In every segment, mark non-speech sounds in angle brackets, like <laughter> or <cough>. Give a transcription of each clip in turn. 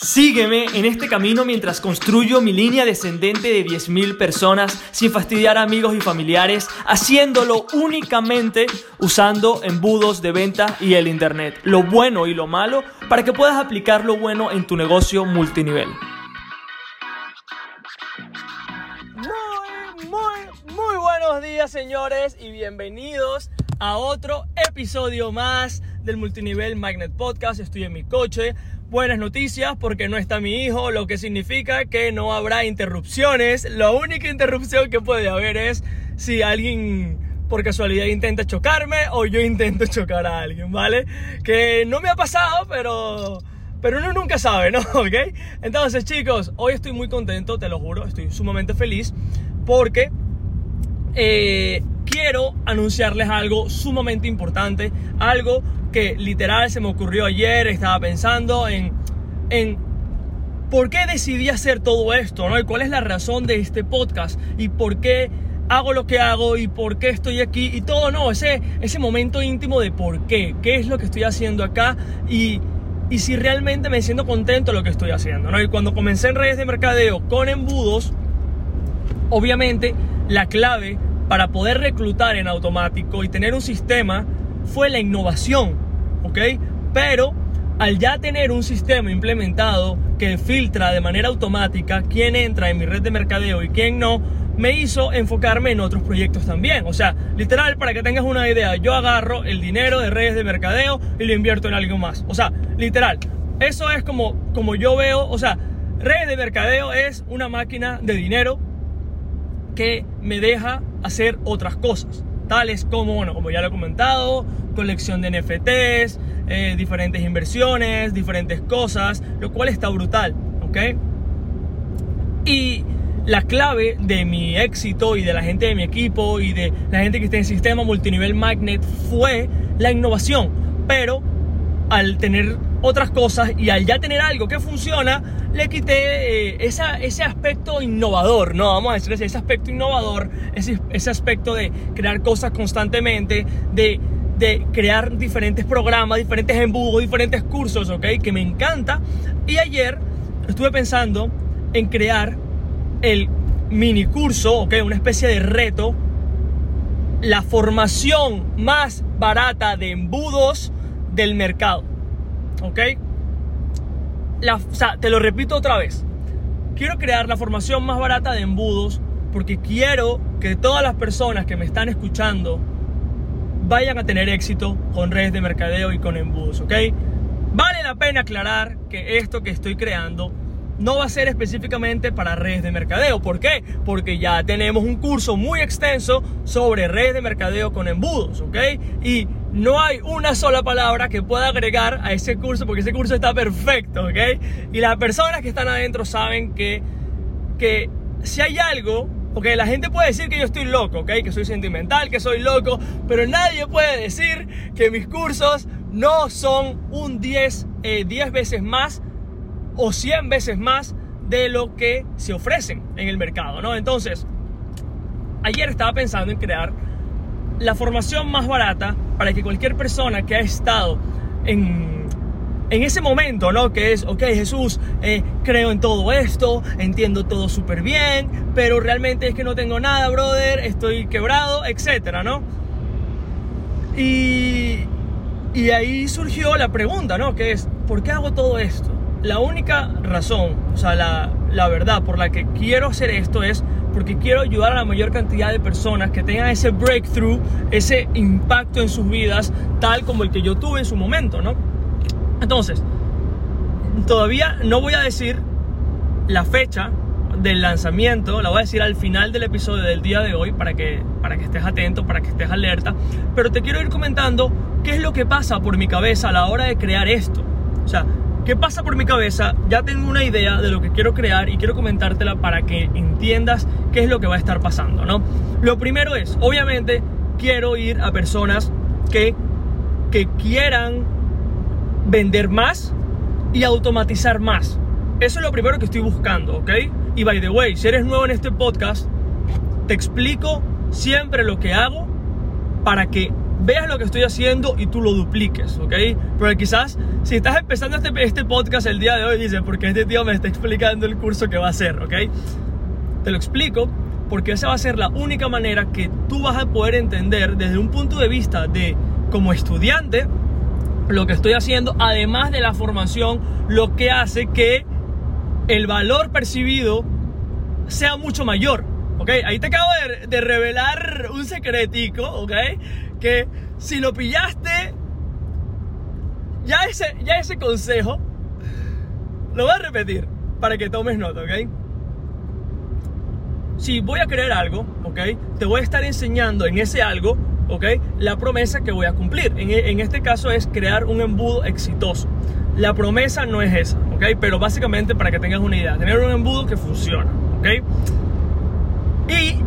Sígueme en este camino mientras construyo mi línea descendente de 10.000 personas sin fastidiar a amigos y familiares, haciéndolo únicamente usando embudos de venta y el Internet, lo bueno y lo malo, para que puedas aplicar lo bueno en tu negocio multinivel. Muy, muy, muy buenos días señores y bienvenidos a otro episodio más del Multinivel Magnet Podcast. Estoy en mi coche buenas noticias porque no está mi hijo, lo que significa que no habrá interrupciones. La única interrupción que puede haber es si alguien por casualidad intenta chocarme o yo intento <laughs> chocar a alguien, ¿vale? Que no me ha pasado, pero pero uno nunca sabe, ¿no? <laughs> ¿Ok? Entonces, chicos, hoy estoy muy contento, te lo juro, estoy sumamente feliz porque eh, quiero anunciarles algo sumamente importante, algo que literal se me ocurrió ayer, estaba pensando en, en por qué decidí hacer todo esto, ¿no? Y cuál es la razón de este podcast y por qué hago lo que hago y por qué estoy aquí y todo, no, ese, ese momento íntimo de por qué, qué es lo que estoy haciendo acá y, y si realmente me siento contento de lo que estoy haciendo, ¿no? Y cuando comencé en redes de mercadeo con embudos, obviamente la clave para poder reclutar en automático y tener un sistema fue la innovación, ¿ok? Pero al ya tener un sistema implementado que filtra de manera automática quién entra en mi red de mercadeo y quién no, me hizo enfocarme en otros proyectos también. O sea, literal, para que tengas una idea, yo agarro el dinero de redes de mercadeo y lo invierto en algo más. O sea, literal, eso es como, como yo veo, o sea, redes de mercadeo es una máquina de dinero que me deja hacer otras cosas tales como, bueno, como ya lo he comentado, colección de NFTs, eh, diferentes inversiones, diferentes cosas, lo cual está brutal, ¿ok? Y la clave de mi éxito y de la gente de mi equipo y de la gente que está en el sistema multinivel Magnet fue la innovación, pero al tener otras cosas y al ya tener algo que funciona, le quité eh, ese aspecto innovador, ¿no? Vamos a decir ese aspecto innovador, ese, ese aspecto de crear cosas constantemente, de, de, crear diferentes programas, diferentes embudos, diferentes cursos, ¿ok? Que me encanta. Y ayer estuve pensando en crear el mini curso, ¿ok? Una especie de reto, la formación más barata de embudos del mercado. ¿Ok? O sea, te lo repito otra vez. Quiero crear la formación más barata de embudos porque quiero que todas las personas que me están escuchando vayan a tener éxito con redes de mercadeo y con embudos, ¿ok? Vale la pena aclarar que esto que estoy creando no va a ser específicamente para redes de mercadeo. ¿Por qué? Porque ya tenemos un curso muy extenso sobre redes de mercadeo con embudos, ¿ok? Y no hay una sola palabra que pueda agregar a ese curso porque ese curso está perfecto, ¿ok? Y las personas que están adentro saben que, que si hay algo, porque la gente puede decir que yo estoy loco, ¿ok? Que soy sentimental, que soy loco, pero nadie puede decir que mis cursos no son un 10, 10 eh, veces más o 100 veces más de lo que se ofrecen en el mercado, ¿no? Entonces, ayer estaba pensando en crear la formación más barata para que cualquier persona que ha estado en, en ese momento, ¿no? Que es, ok, Jesús, eh, creo en todo esto, entiendo todo súper bien, pero realmente es que no tengo nada, brother, estoy quebrado, etcétera, ¿no? Y, y ahí surgió la pregunta, ¿no? Que es, ¿por qué hago todo esto? la única razón, o sea, la, la, verdad por la que quiero hacer esto es porque quiero ayudar a la mayor cantidad de personas que tengan ese breakthrough, ese impacto en sus vidas, tal como el que yo tuve en su momento, ¿no? Entonces, todavía no voy a decir la fecha del lanzamiento, la voy a decir al final del episodio del día de hoy para que, para que estés atento, para que estés alerta, pero te quiero ir comentando qué es lo que pasa por mi cabeza a la hora de crear esto. O sea, ¿Qué pasa por mi cabeza? Ya tengo una idea de lo que quiero crear y quiero comentártela para que entiendas qué es lo que va a estar pasando, ¿no? Lo primero es, obviamente, quiero ir a personas que, que quieran vender más y automatizar más. Eso es lo primero que estoy buscando, ¿ok? Y by the way, si eres nuevo en este podcast, te explico siempre lo que hago para que veas lo que estoy haciendo y tú lo dupliques, ¿ok? Pero quizás si estás empezando este, este podcast el día de hoy, dices, porque este tío me está explicando el curso que va a hacer, ¿ok? Te lo explico porque esa va a ser la única manera que tú vas a poder entender desde un punto de vista de como estudiante lo que estoy haciendo, además de la formación, lo que hace que el valor percibido sea mucho mayor. ¿Ok? Ahí te acabo de, revelar un secretico, ¿ok? Que si lo pillaste, ya ese, ya ese consejo lo voy a repetir para que tomes nota, ¿ok? Si voy a crear algo, ¿ok? Te voy a estar enseñando en ese algo, ¿ok? La promesa que voy a cumplir. En, en este caso es crear un embudo exitoso. La promesa no es esa, ¿ok? Pero básicamente para que tengas una idea, tener un embudo que funciona, ¿ok?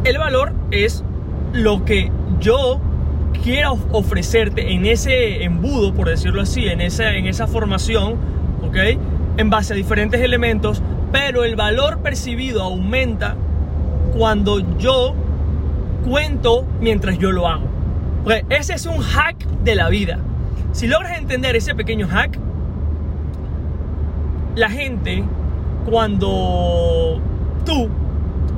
El valor es lo que yo quiera ofrecerte en ese embudo, por decirlo así, en esa, en esa formación, ¿ok? En base a diferentes elementos, pero el valor percibido aumenta cuando yo cuento mientras yo lo hago. Ese es un hack de la vida. Si logras entender ese pequeño hack, la gente, cuando tú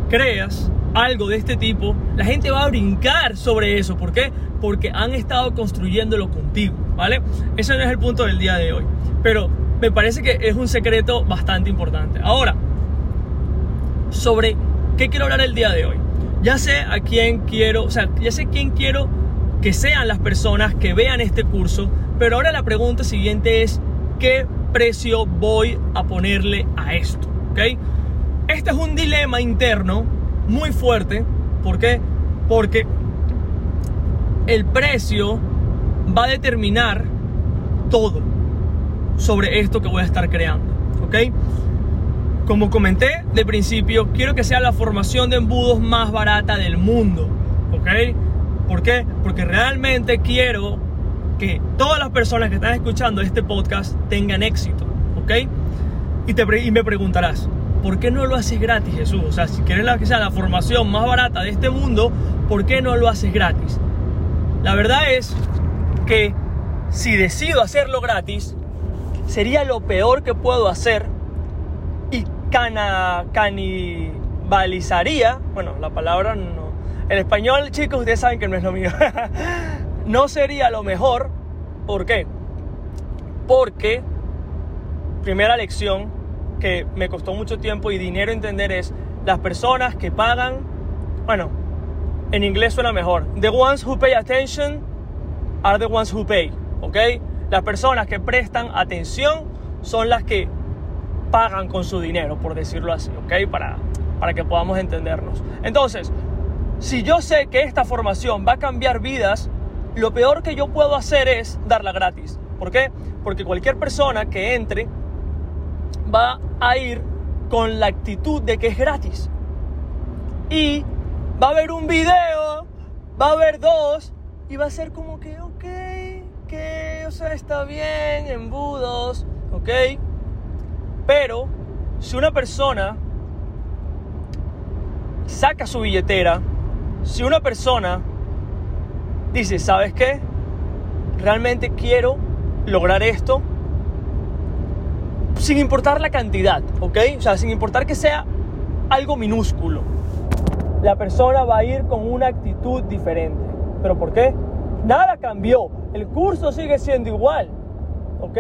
creas algo de este tipo, la gente va a brincar sobre eso. ¿Por qué? Porque han estado construyéndolo contigo, ¿vale? Ese no es el punto del día de hoy. Pero me parece que es un secreto bastante importante. Ahora, sobre qué quiero hablar el día de hoy. Ya sé a quién quiero, o sea, ya sé quién quiero que sean las personas que vean este curso, pero ahora la pregunta siguiente es, ¿qué precio voy a ponerle a esto? ¿Ok? Este es un dilema interno muy fuerte. ¿Por qué? Porque el precio va a determinar todo sobre esto que voy a estar creando. ¿Ok? Como comenté de principio, quiero que sea la formación de embudos más barata del mundo. ¿Ok? ¿Por qué? Porque realmente quiero que todas las personas que están escuchando este podcast tengan éxito. ¿Ok? Y, te, y me preguntarás, ¿por qué no lo haces gratis, Jesús? O sea, si quieres que sea la formación más barata de este mundo, ¿por qué no lo haces gratis? La verdad es que si decido hacerlo gratis, sería lo peor que puedo hacer y cana, canibalizaría, bueno, la palabra no, el español, chicos, ustedes saben que no es lo mío, <laughs> no sería lo mejor, ¿por qué? Porque, primera lección, que me costó mucho tiempo y dinero entender es las personas que pagan, bueno, en inglés suena mejor, the ones who pay attention are the ones who pay, ¿ok? Las personas que prestan atención son las que pagan con su dinero, por decirlo así, ¿ok? Para, para que podamos entendernos. Entonces, si yo sé que esta formación va a cambiar vidas, lo peor que yo puedo hacer es darla gratis. ¿Por qué? Porque cualquier persona que entre va a ir con la actitud de que es gratis. Y va a haber un video, va a haber dos, y va a ser como que, ok, que, o sea, está bien, embudos, ok. Pero si una persona saca su billetera, si una persona dice, ¿sabes qué? Realmente quiero lograr esto, sin importar la cantidad, ¿ok? O sea, sin importar que sea algo minúsculo. La persona va a ir con una actitud diferente. ¿Pero por qué? Nada cambió. El curso sigue siendo igual, ¿ok?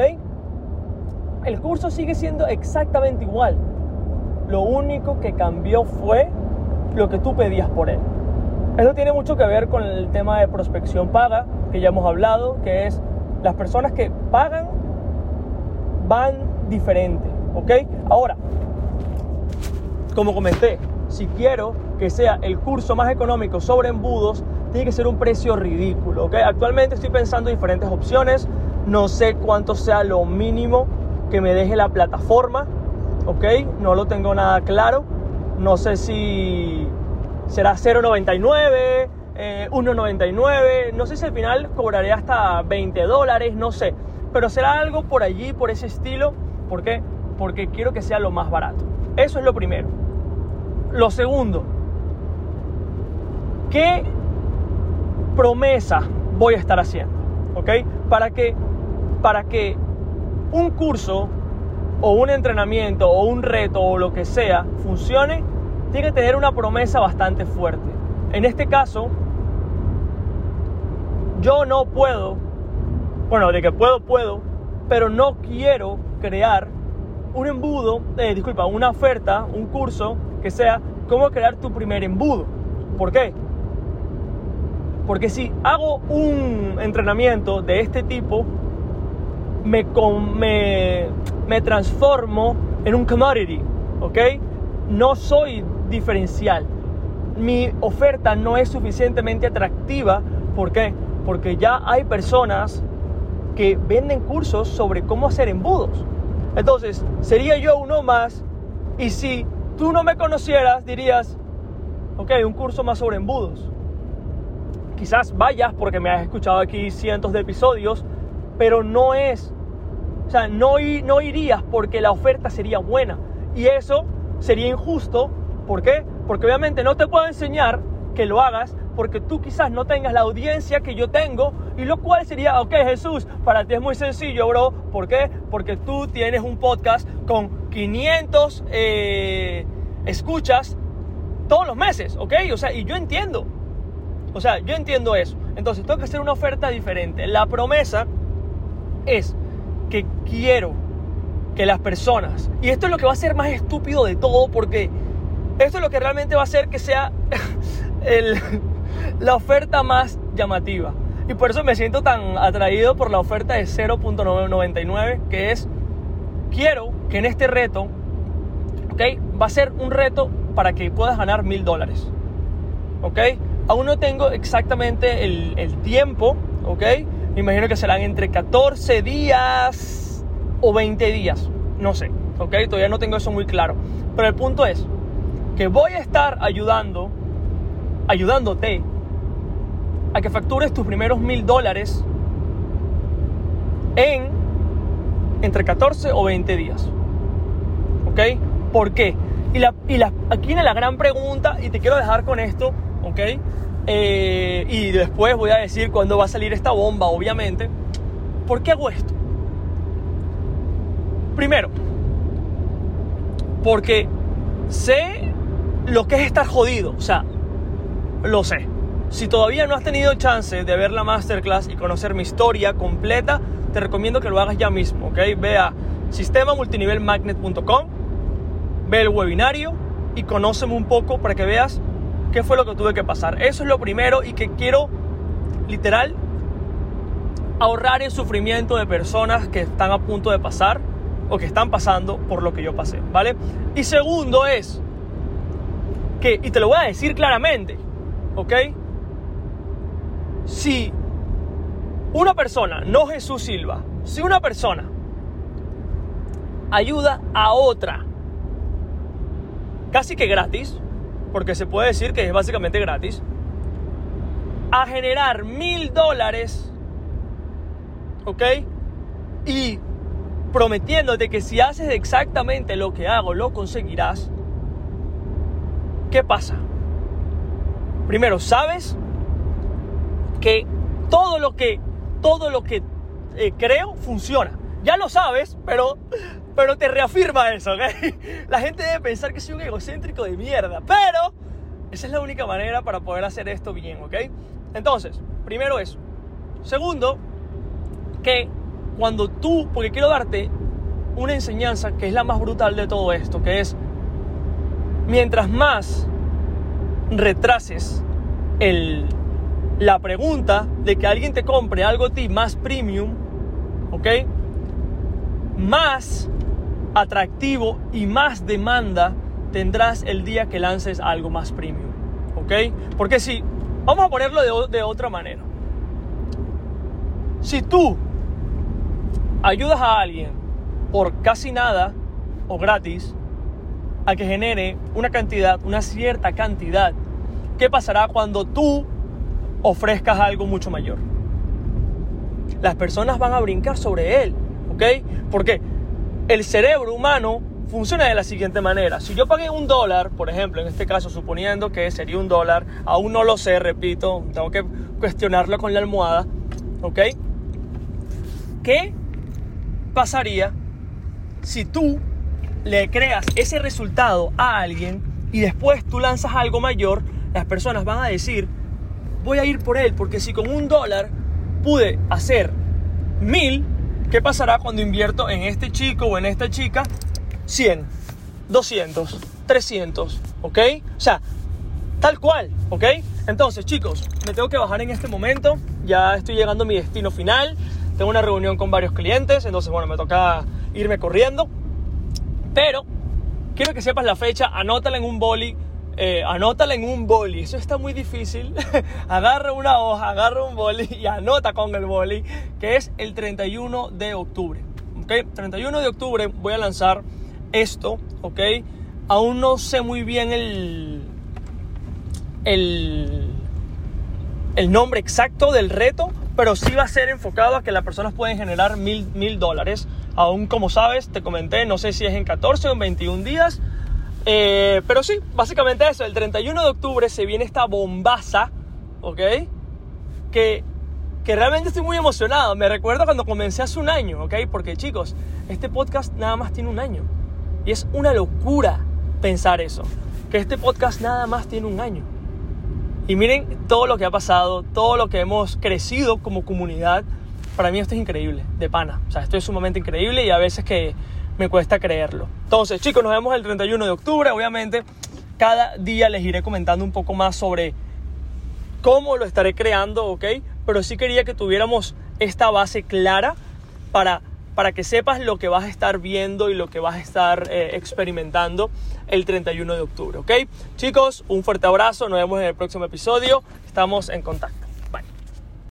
El curso sigue siendo exactamente igual. Lo único que cambió fue lo que tú pedías por él. Eso tiene mucho que ver con el tema de prospección paga, que ya hemos hablado, que es las personas que pagan van diferente, ¿ok? Ahora, como comenté, si quiero que sea el curso más económico sobre embudos, tiene que ser un precio ridículo, ¿ok? Actualmente estoy pensando en diferentes opciones, no sé cuánto sea lo mínimo que me deje la plataforma, ¿ok? No lo tengo nada claro, no sé si será 0.99, 1.99, eh, no sé si al final cobraré hasta 20 dólares, no sé, pero será algo por allí, por ese estilo ¿Por qué? Porque quiero que sea lo más barato. Eso es lo primero. Lo segundo, ¿qué promesa voy a estar haciendo. ¿Ok? Para que, para que un curso o un entrenamiento o un reto o lo que sea funcione, tiene que tener una promesa bastante fuerte. En este caso, yo no puedo, bueno, de que puedo, puedo, pero no quiero crear un embudo, eh, disculpa, una oferta, un curso que sea cómo crear tu primer embudo. ¿Por qué? Porque si hago un entrenamiento de este tipo, me, me, me transformo en un commodity, ¿ok? No soy diferencial. Mi oferta no es suficientemente atractiva. ¿Por qué? Porque ya hay personas que venden cursos sobre cómo hacer embudos. Entonces, sería yo uno más y si tú no me conocieras, dirías, ok, un curso más sobre embudos. Quizás vayas porque me has escuchado aquí cientos de episodios, pero no es, o sea, no, no irías porque la oferta sería buena. Y eso sería injusto. ¿Por qué? Porque obviamente no te puedo enseñar que lo hagas porque tú quizás no tengas la audiencia que yo tengo y lo cual sería, ok Jesús, para ti es muy sencillo, bro. ¿Por qué? Porque tú tienes un podcast con 500 eh, escuchas todos los meses, ¿ok? O sea, y yo entiendo. O sea, yo entiendo eso. Entonces, tengo que hacer una oferta diferente. La promesa es que quiero que las personas, y esto es lo que va a ser más estúpido de todo, porque esto es lo que realmente va a hacer que sea <laughs> el, la oferta más llamativa. Y por eso me siento tan atraído por la oferta de 0.99, que es, quiero que en este reto, ¿ok? Va a ser un reto para que puedas ganar mil dólares, ¿ok? Aún no tengo exactamente el, el tiempo, ¿ok? Me imagino que serán entre 14 días o 20 días, no sé, ¿ok? Todavía no tengo eso muy claro. Pero el punto es que voy a estar ayudando, ayudándote a que factures tus primeros mil dólares en entre 14 o 20 días. ¿Ok? ¿Por qué? Y, la, y la, aquí viene la gran pregunta y te quiero dejar con esto, ¿ok? Eh, y después voy a decir cuándo va a salir esta bomba, obviamente. ¿Por qué hago esto? Primero, porque sé lo que es estar jodido, o sea, lo sé. Si todavía no has tenido chance de ver la masterclass y conocer mi historia completa, te recomiendo que lo hagas ya mismo, ¿ok? Ve a sistemamultinivelmagnet.com, ve el webinario y conóceme un poco para que veas qué fue lo que tuve que pasar. Eso es lo primero y que quiero, literal, ahorrar el sufrimiento de personas que están a punto de pasar o que están pasando por lo que yo pasé, ¿vale? Y segundo es que, y te lo voy a decir claramente, ¿ok? si una persona, no Jesús Silva, si una persona ayuda a otra, casi que gratis, porque se puede decir que es básicamente gratis, a generar mil dólares, ¿ok? Y prometiéndote que si haces exactamente lo que hago, lo conseguirás, ¿qué pasa? Primero, ¿sabes que todo lo que, todo lo que eh, creo funciona. Ya lo sabes, pero, pero te reafirma eso, ¿ok? <laughs> La gente debe pensar que soy un egocéntrico de mierda, pero esa es la única manera para poder hacer esto bien, ¿ok? Entonces, primero eso. Segundo, que cuando tú, porque quiero darte una enseñanza que es la más brutal de todo esto, que es, mientras más retrases el, la pregunta de que alguien te compre algo a ti más premium, ¿ok? Más atractivo y más demanda tendrás el día que lances algo más premium, ¿ok? Porque si, vamos a ponerlo de, de otra manera. Si tú ayudas a alguien por casi nada o gratis a que genere una cantidad, una cierta cantidad, ¿qué pasará cuando tú ofrezcas algo mucho mayor. Las personas van a brincar sobre él, ¿ok? Porque el cerebro humano funciona de la siguiente manera. Si yo pagué un dólar, por ejemplo, en este caso, suponiendo que sería un dólar, aún no lo sé, repito, tengo que cuestionarlo con la almohada, ¿ok? ¿Qué pasaría si tú le creas ese resultado a alguien y después tú lanzas algo mayor? Las personas van a decir, voy a ir por él, porque si con un dólar pude hacer mil, ¿qué pasará cuando invierto en este chico o en esta chica 100, 200, 300, ¿ok? O sea, tal cual, ¿ok? Entonces, chicos, me tengo que bajar en este momento, ya estoy llegando a mi destino final, tengo una reunión con varios clientes, entonces, bueno, me toca irme corriendo, pero quiero que sepas la fecha, anótala en un boli, eh, anótala en un boli, eso está muy difícil. <laughs> agarra una hoja, agarra un boli y anota con el boli, que es el 31 de octubre. ¿ok? 31 de octubre voy a lanzar esto, ¿ok? Aún no sé muy bien el, el, el nombre exacto del reto, pero sí va a ser enfocado a que las personas pueden generar mil, mil dólares. Aún como sabes, te comenté, no sé si es en 14 o en 21 días. Eh, pero sí, básicamente eso. El 31 de octubre se viene esta bombaza, ¿ok? Que, que realmente estoy muy emocionado. Me recuerdo cuando comencé hace un año, ¿ok? Porque chicos, este podcast nada más tiene un año. Y es una locura pensar eso, que este podcast nada más tiene un año. Y miren todo lo que ha pasado, todo lo que hemos crecido como comunidad. Para mí esto es increíble, de pana. O sea, esto es sumamente increíble y a veces que me cuesta creerlo. Entonces, chicos, nos vemos el 31 de octubre. Obviamente, cada día les iré comentando un poco más sobre cómo lo estaré creando, ¿ok? Pero sí quería que tuviéramos esta base clara para para que sepas lo que vas a estar viendo y lo que vas a estar eh, experimentando el 31 de octubre, ¿ok? Chicos, un fuerte abrazo, nos vemos en el próximo episodio, estamos en contacto.